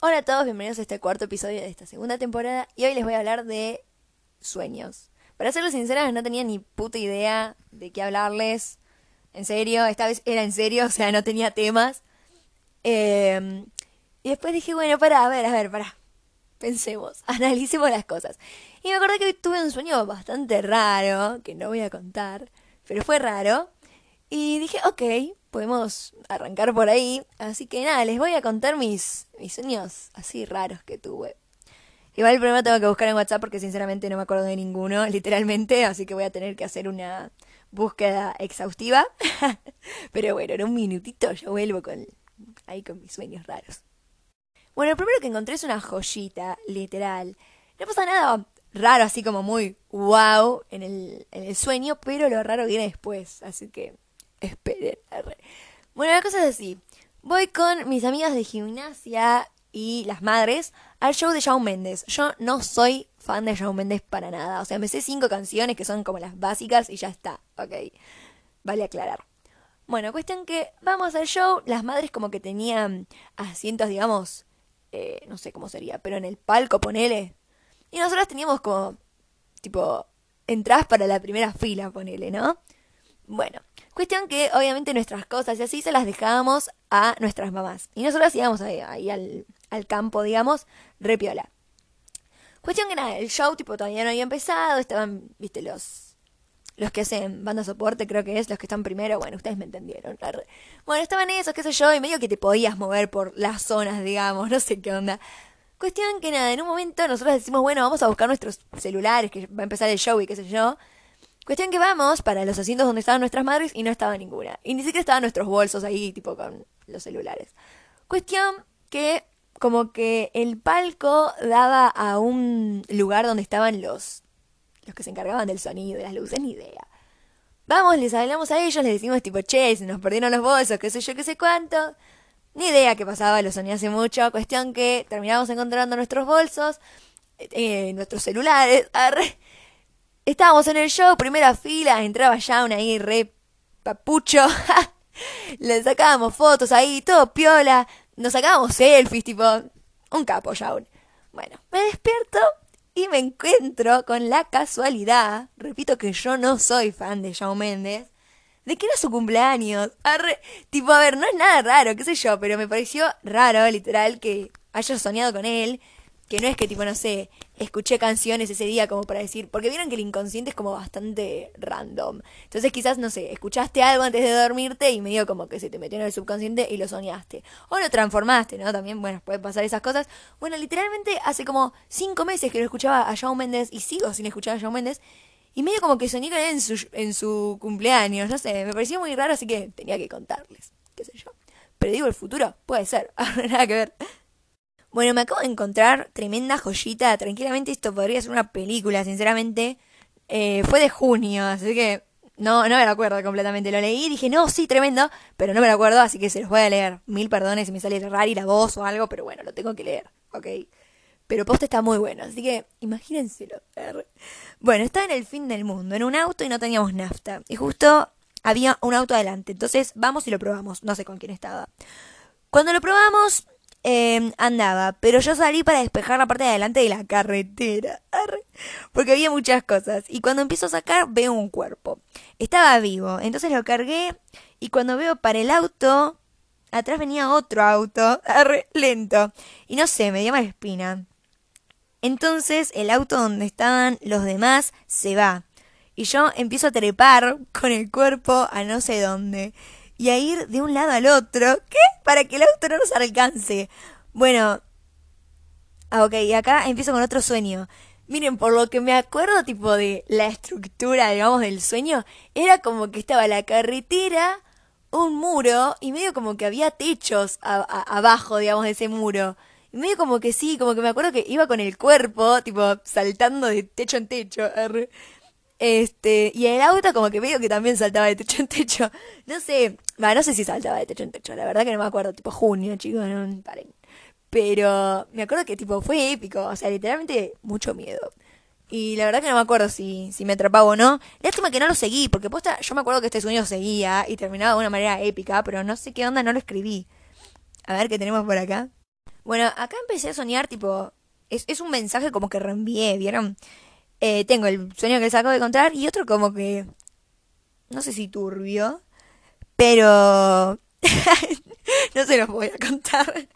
Hola a todos, bienvenidos a este cuarto episodio de esta segunda temporada y hoy les voy a hablar de sueños. Para serles sinceras, no tenía ni puta idea de qué hablarles. En serio, esta vez era en serio, o sea, no tenía temas. Em, y después dije, bueno, para, a ver, a ver, para. Pensemos, analicemos las cosas. Y me acordé que hoy tuve un sueño bastante raro, que no voy a contar, pero fue raro. Y dije, ok, podemos arrancar por ahí. Así que nada, les voy a contar mis, mis sueños así raros que tuve. Igual primero tengo que buscar en WhatsApp porque sinceramente no me acuerdo de ninguno, literalmente, así que voy a tener que hacer una búsqueda exhaustiva. Pero bueno, en un minutito yo vuelvo con ahí con mis sueños raros. Bueno, lo primero que encontré es una joyita, literal. No pasa nada raro, así como muy wow en el, en el sueño, pero lo raro viene después, así que esperen. Bueno, la cosa es así. Voy con mis amigas de gimnasia y las madres al show de Shawn Mendes. Yo no soy fan de Shawn Mendes para nada. O sea, me sé cinco canciones que son como las básicas y ya está. Ok. Vale aclarar. Bueno, cuestión que vamos al show. Las madres como que tenían asientos, digamos, eh, no sé cómo sería, pero en el palco, ponele. Y nosotros teníamos como, tipo, entradas para la primera fila, ponele, ¿no? Bueno, cuestión que obviamente nuestras cosas y así se las dejábamos a nuestras mamás. Y nosotros íbamos ahí, ahí al, al, campo, digamos, repiola. Cuestión que nada, el show tipo todavía no había empezado, estaban, viste, los, los que hacen banda soporte, creo que es, los que están primero, bueno, ustedes me entendieron. Bueno, estaban esos, qué sé yo, y medio que te podías mover por las zonas, digamos, no sé qué onda. Cuestión que nada, en un momento nosotros decimos, bueno, vamos a buscar nuestros celulares, que va a empezar el show y qué sé yo. Cuestión que vamos para los asientos donde estaban nuestras madres y no estaba ninguna. Y ni siquiera estaban nuestros bolsos ahí, tipo con los celulares. Cuestión que como que el palco daba a un lugar donde estaban los los que se encargaban del sonido, de las luces, ni idea. Vamos, les hablamos a ellos, les decimos tipo, che, se nos perdieron los bolsos, qué sé yo, qué sé cuánto. Ni idea qué pasaba, lo soñé hace mucho. Cuestión que terminamos encontrando nuestros bolsos, eh, nuestros celulares, Estábamos en el show, primera fila, entraba Jaun ahí re papucho. Le sacábamos fotos ahí, todo piola. Nos sacábamos selfies, tipo, un capo Jaun. Bueno, me despierto y me encuentro con la casualidad, repito que yo no soy fan de Shawn Mendes, de que era su cumpleaños. tipo, a ver, no es nada raro, qué sé yo, pero me pareció raro, literal, que haya soñado con él que no es que tipo, no sé, escuché canciones ese día como para decir, porque vieron que el inconsciente es como bastante random. Entonces quizás, no sé, escuchaste algo antes de dormirte y medio como que se te metió en el subconsciente y lo soñaste. O lo transformaste, ¿no? También, bueno, puede pasar esas cosas. Bueno, literalmente hace como cinco meses que lo escuchaba a Shawn Mendes y sigo sin escuchar a Shawn Mendes. Y medio como que soñé con él en su, en su cumpleaños, no sé, me pareció muy raro, así que tenía que contarles, qué sé yo. Pero digo, el futuro puede ser, nada que ver. Bueno, me acabo de encontrar tremenda joyita. Tranquilamente esto podría ser una película, sinceramente. Eh, fue de junio, así que no, no me lo acuerdo completamente. Lo leí y dije, no, sí, tremendo, pero no me lo acuerdo, así que se los voy a leer. Mil perdones si me sale raro y la voz o algo, pero bueno, lo tengo que leer, ¿ok? Pero poste está muy bueno, así que imagínenselo. Bueno, estaba en el fin del mundo, en un auto y no teníamos nafta. Y justo había un auto adelante, entonces vamos y lo probamos. No sé con quién estaba. Cuando lo probamos, Em, andaba, pero yo salí para despejar la parte de adelante de la carretera, porque había muchas cosas. Y cuando empiezo a sacar, veo un cuerpo. Estaba vivo, entonces lo cargué y cuando veo para el auto, atrás venía otro auto, lento. Y no sé, me dio más espina. Entonces el auto donde estaban los demás se va. Y yo empiezo a trepar con el cuerpo a no sé dónde y a ir de un lado al otro. ¿Qué? Para que el auto no nos alcance. Bueno. Ah, ok, y acá empiezo con otro sueño. Miren, por lo que me acuerdo, tipo de la estructura, digamos, del sueño, era como que estaba la carretera, un muro, y medio como que había techos abajo, digamos, de ese muro. Y medio como que sí, como que me acuerdo que iba con el cuerpo, tipo, saltando de techo en techo. Este, y el auto como que medio que también saltaba de techo en techo. No sé, va, no sé si saltaba de techo en techo, la verdad que no me acuerdo, tipo junio, chicos, no paren. Pero me acuerdo que tipo fue épico, o sea, literalmente mucho miedo. Y la verdad que no me acuerdo si, si me atrapaba o no. Lástima que no lo seguí, porque posta, yo me acuerdo que este sueño seguía y terminaba de una manera épica, pero no sé qué onda, no lo escribí. A ver qué tenemos por acá. Bueno, acá empecé a soñar, tipo, es, es un mensaje como que reenvié, ¿vieron? Eh, tengo el sueño que les acabo de contar y otro como que, no sé si turbio, pero no se los voy a contar.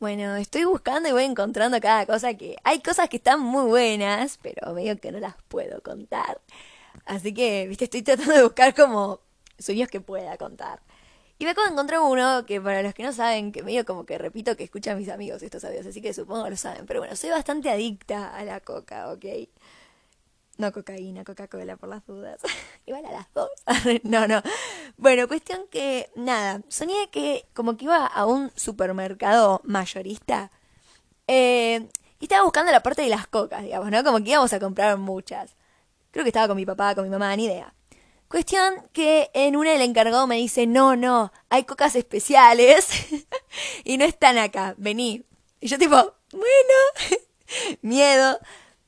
Bueno, estoy buscando y voy encontrando cada cosa que... Hay cosas que están muy buenas, pero medio que no las puedo contar. Así que, viste, estoy tratando de buscar como sueños que pueda contar. Y me acabo de uno que para los que no saben, que medio como que repito que escuchan mis amigos estos audios, así que supongo lo saben. Pero bueno, soy bastante adicta a la coca, ¿ok? No cocaína, Coca-Cola por las dudas. Igual a las dos. no, no. Bueno, cuestión que, nada, soñé que como que iba a un supermercado mayorista. Eh, y estaba buscando la parte de las cocas, digamos, ¿no? Como que íbamos a comprar muchas. Creo que estaba con mi papá, con mi mamá, ni idea. Cuestión que en una el encargado me dice, no, no, hay cocas especiales y no están acá, vení. Y yo tipo, bueno, miedo.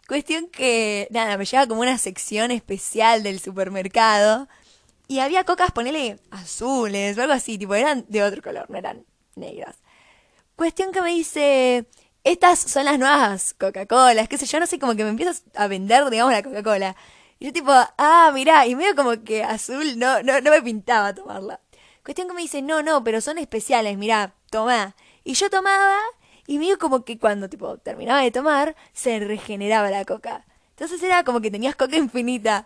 Cuestión que, nada, me lleva como una sección especial del supermercado y había cocas, ponele azules o algo así, tipo, eran de otro color, no eran negras. Cuestión que me dice, estas son las nuevas Coca-Colas, qué sé yo, no sé, como que me empiezas a vender, digamos, la Coca-Cola. Y yo tipo, ah, mirá, y medio como que azul no, no, no me pintaba tomarla. Cuestión que me dice, no, no, pero son especiales, mirá, toma. Y yo tomaba y medio como que cuando tipo terminaba de tomar, se regeneraba la coca. Entonces era como que tenías coca infinita.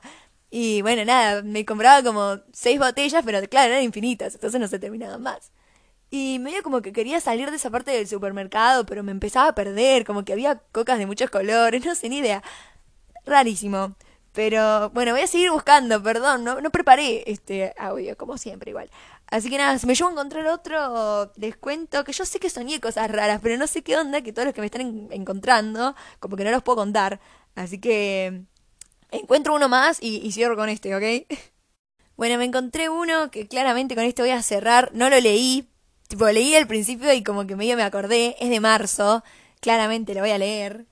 Y bueno, nada, me compraba como seis botellas, pero claro, eran infinitas, entonces no se terminaban más. Y medio como que quería salir de esa parte del supermercado, pero me empezaba a perder, como que había cocas de muchos colores, no sé ni idea. Rarísimo. Pero bueno, voy a seguir buscando, perdón, no, no preparé este audio, como siempre igual. Así que nada, si me llevo a encontrar otro, les cuento que yo sé que soñé cosas raras, pero no sé qué onda, que todos los que me están encontrando, como que no los puedo contar. Así que encuentro uno más y, y cierro con este, ¿ok? Bueno, me encontré uno que claramente con este voy a cerrar, no lo leí, tipo leí al principio y como que medio me acordé, es de marzo, claramente lo voy a leer.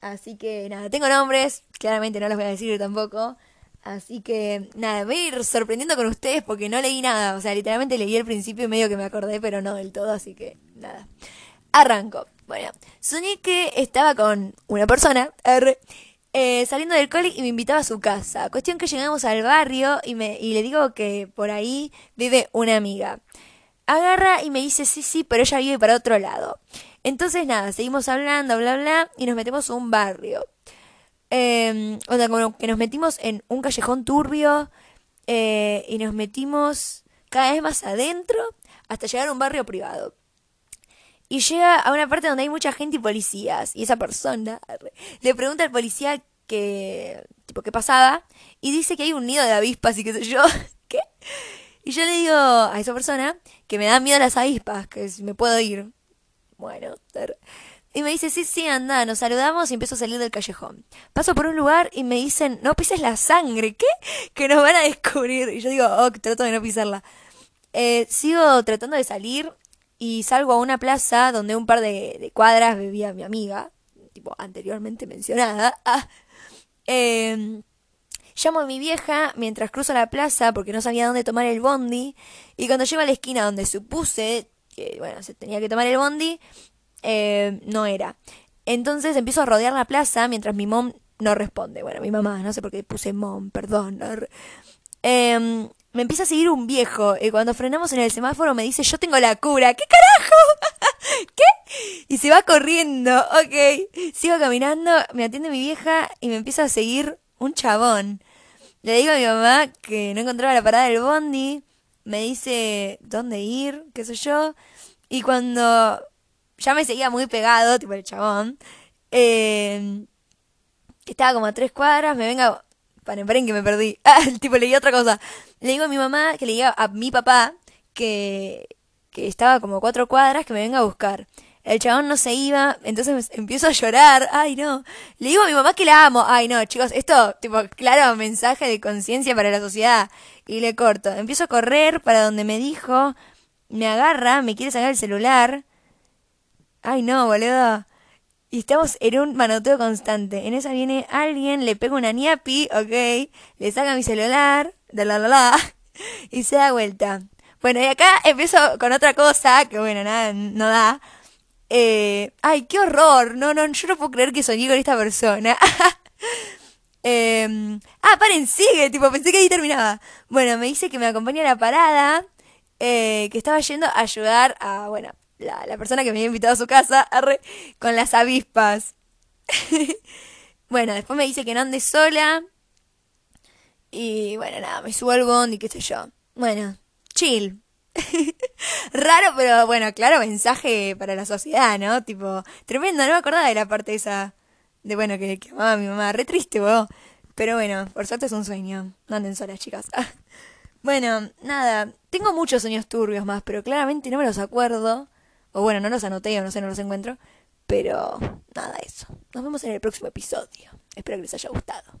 Así que nada, tengo nombres, claramente no los voy a decir tampoco. Así que nada, voy a ir sorprendiendo con ustedes porque no leí nada. O sea, literalmente leí el principio y medio que me acordé, pero no del todo, así que nada. Arranco. Bueno, soñé que estaba con una persona, R, eh, saliendo del cole y me invitaba a su casa. Cuestión que llegamos al barrio y, me, y le digo que por ahí vive una amiga. Agarra y me dice, sí, sí, pero ella vive para otro lado. Entonces, nada, seguimos hablando, bla, bla, y nos metemos a un barrio. Eh, o sea, como que nos metimos en un callejón turbio eh, y nos metimos cada vez más adentro hasta llegar a un barrio privado. Y llega a una parte donde hay mucha gente y policías. Y esa persona le pregunta al policía que, tipo, qué pasaba. Y dice que hay un nido de avispas y qué sé yo. ¿Qué? Y yo le digo a esa persona que me dan miedo las avispas, que me puedo ir. Bueno, y me dice, sí, sí, anda, nos saludamos y empiezo a salir del callejón. Paso por un lugar y me dicen, no pises la sangre, ¿qué? Que nos van a descubrir. Y yo digo, oh, trato de no pisarla. Eh, sigo tratando de salir y salgo a una plaza donde un par de, cuadras vivía mi amiga, tipo anteriormente mencionada. Ah, em, llamo a mi vieja mientras cruzo la plaza porque no sabía dónde tomar el bondi. Y cuando llego a la esquina donde supuse bueno, se tenía que tomar el bondi, eh, no era. Entonces empiezo a rodear la plaza mientras mi mom no responde. Bueno, mi mamá, no sé por qué puse mom, perdón. Em, me empieza a seguir un viejo y cuando frenamos en el semáforo me dice yo tengo la cura. ¿Qué carajo? ¿Qué? Y se va corriendo. Ok. Sigo caminando, me atiende mi vieja y me empieza a seguir un chabón. Le digo a mi mamá que no encontraba la parada del bondi. Me dice dónde ir, qué sé yo. Y cuando ya me seguía muy pegado, tipo el chabón, eh, estaba como a tres cuadras, me venga, paren, paren que me perdí. Ah, tipo leí otra cosa. Le digo a mi mamá, que le diga a mi papá, que, que estaba como a cuatro cuadras, que me venga a buscar. El chabón no se iba, entonces empiezo a llorar. Ay, no. Le digo a mi mamá que la amo. Ay, no, chicos, esto, tipo, claro, mensaje de conciencia para la sociedad. Y le corto. Empiezo a correr para donde me dijo me agarra, me quiere sacar el celular. Ay, no, boludo. Y estamos en un manoteo constante. En esa viene alguien, le pega una ñapi, ok, le saca mi celular, de la la la, y se da vuelta. Bueno, y acá empiezo con otra cosa, que bueno, nada, no da. Eh, ay, qué horror. No, no, yo no puedo creer que soñé con esta persona. Em, ah, paren, sigue, tipo, pensé que ahí terminaba. Bueno, me dice que me acompaña a la parada, eh, que estaba yendo a ayudar a, bueno, la, la persona que me había invitado a su casa, con las avispas. bueno, después me dice que no ande sola. Y bueno, nada, me subo al bond y qué sé yo. Bueno, chill. Raro, pero bueno, claro, mensaje para la sociedad, ¿no? Tipo, tremendo, no me acordaba de la parte esa de bueno que, que amaba a mi mamá. Re triste. Pero bueno, por suerte es un sueño. No anden solas, chicas. bueno, nada. Tengo muchos sueños turbios más, pero claramente no me los acuerdo. O bueno, no los anoté o no sé, no los encuentro. Pero nada, eso. Nos vemos en el próximo episodio. Espero que les haya gustado.